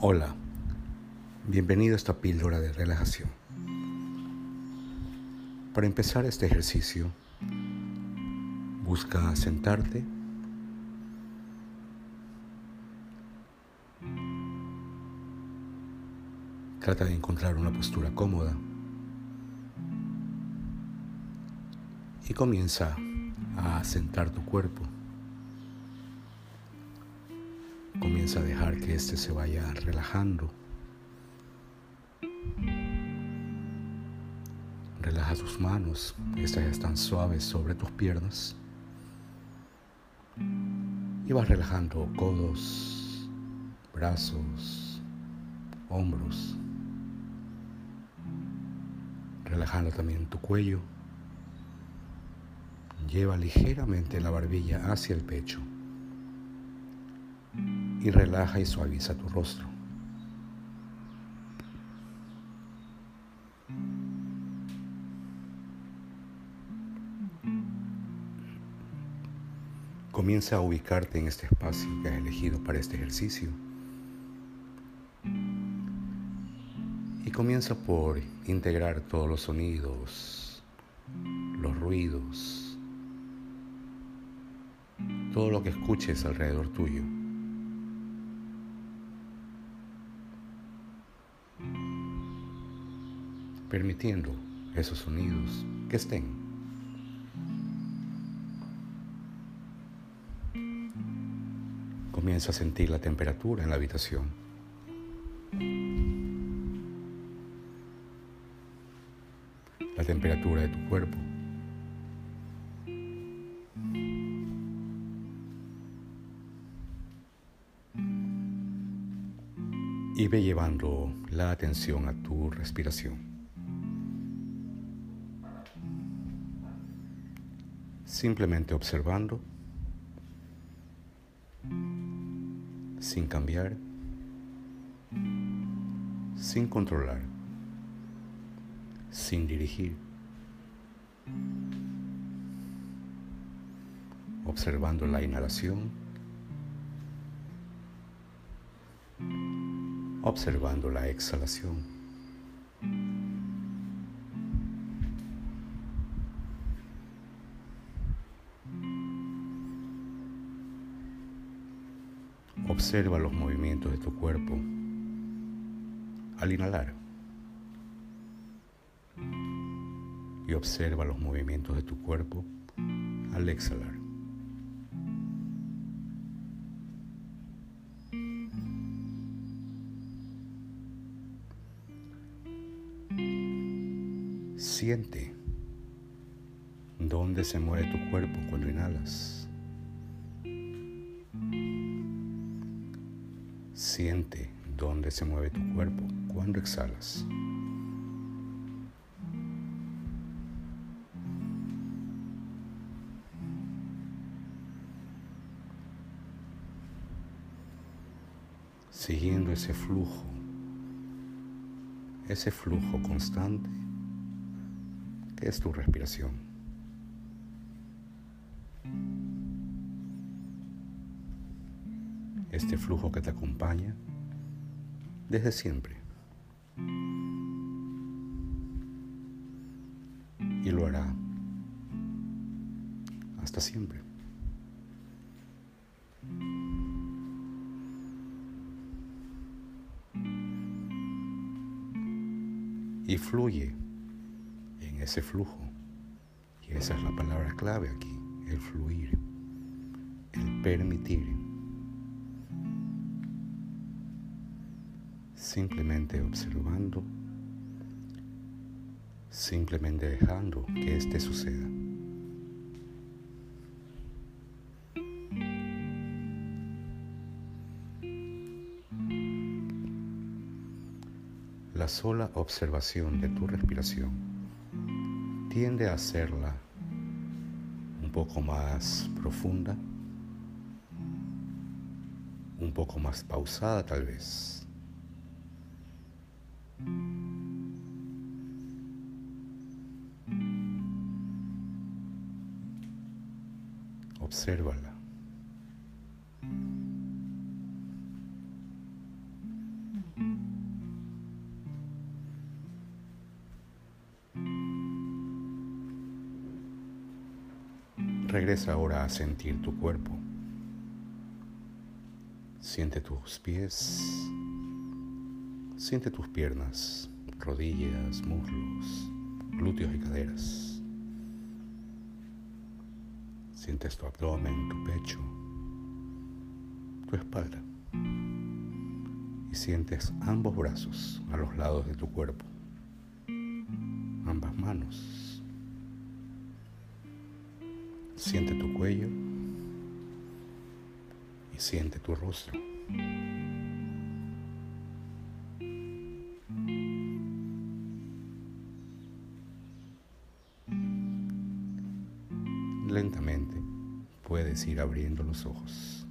Hola, bienvenido a esta píldora de relajación. Para empezar este ejercicio, busca sentarte Trata de encontrar una postura cómoda y comienza a sentar tu cuerpo. Comienza a dejar que éste se vaya relajando. Relaja tus manos, estas están suaves sobre tus piernas. Y vas relajando codos, brazos, hombros. Relajando también tu cuello. Lleva ligeramente la barbilla hacia el pecho y relaja y suaviza tu rostro. Comienza a ubicarte en este espacio que has elegido para este ejercicio. Y comienza por integrar todos los sonidos, los ruidos, todo lo que escuches alrededor tuyo. Permitiendo esos sonidos que estén. Comienza a sentir la temperatura en la habitación. La temperatura de tu cuerpo. Y ve llevando la atención a tu respiración. Simplemente observando, sin cambiar, sin controlar, sin dirigir, observando la inhalación, observando la exhalación. Observa los movimientos de tu cuerpo al inhalar y observa los movimientos de tu cuerpo al exhalar. Siente dónde se mueve tu cuerpo cuando inhalas. Siente dónde se mueve tu cuerpo cuando exhalas. Siguiendo ese flujo, ese flujo constante que es tu respiración. Este flujo que te acompaña desde siempre. Y lo hará hasta siempre. Y fluye en ese flujo. Y esa es la palabra clave aquí, el fluir, el permitir. Simplemente observando, simplemente dejando que éste suceda. La sola observación de tu respiración tiende a hacerla un poco más profunda, un poco más pausada tal vez. Obsérvala. Regresa ahora a sentir tu cuerpo. Siente tus pies, siente tus piernas, rodillas, muslos, glúteos y caderas. Sientes tu abdomen, tu pecho, tu espalda. Y sientes ambos brazos a los lados de tu cuerpo, ambas manos. Siente tu cuello y siente tu rostro. Lentamente puedes ir abriendo los ojos.